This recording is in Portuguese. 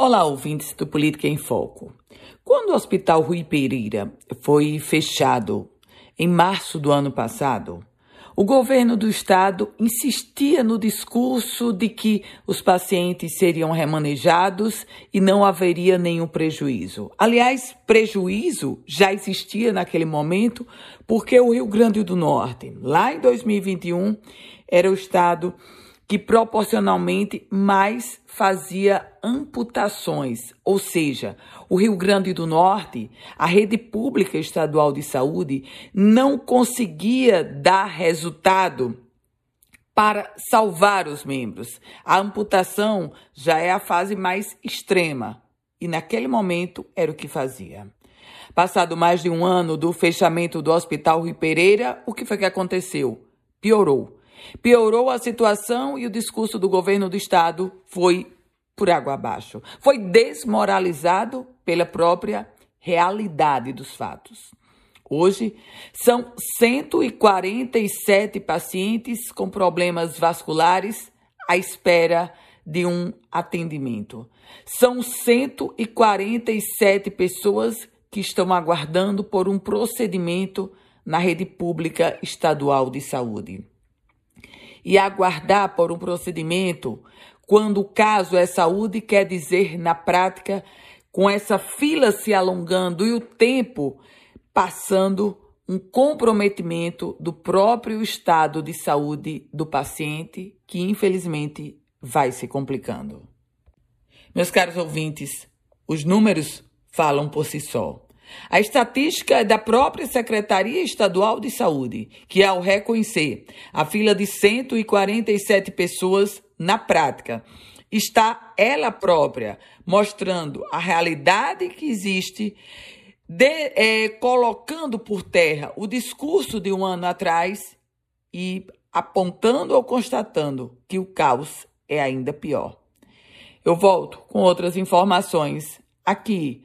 Olá, ouvintes do Política em Foco. Quando o Hospital Rui Pereira foi fechado em março do ano passado, o governo do estado insistia no discurso de que os pacientes seriam remanejados e não haveria nenhum prejuízo. Aliás, prejuízo já existia naquele momento, porque o Rio Grande do Norte, lá em 2021, era o estado que proporcionalmente mais fazia amputações, ou seja, o Rio Grande do Norte, a rede pública estadual de saúde não conseguia dar resultado para salvar os membros. A amputação já é a fase mais extrema e naquele momento era o que fazia. Passado mais de um ano do fechamento do Hospital Rui Pereira, o que foi que aconteceu? Piorou Piorou a situação e o discurso do governo do estado foi por água abaixo. Foi desmoralizado pela própria realidade dos fatos. Hoje, são 147 pacientes com problemas vasculares à espera de um atendimento. São 147 pessoas que estão aguardando por um procedimento na rede pública estadual de saúde e aguardar por um procedimento, quando o caso é saúde, quer dizer, na prática, com essa fila se alongando e o tempo passando, um comprometimento do próprio estado de saúde do paciente, que infelizmente vai se complicando. Meus caros ouvintes, os números falam por si só. A estatística é da própria Secretaria Estadual de Saúde, que, ao reconhecer a fila de 147 pessoas na prática, está ela própria mostrando a realidade que existe, de, é, colocando por terra o discurso de um ano atrás e apontando ou constatando que o caos é ainda pior. Eu volto com outras informações aqui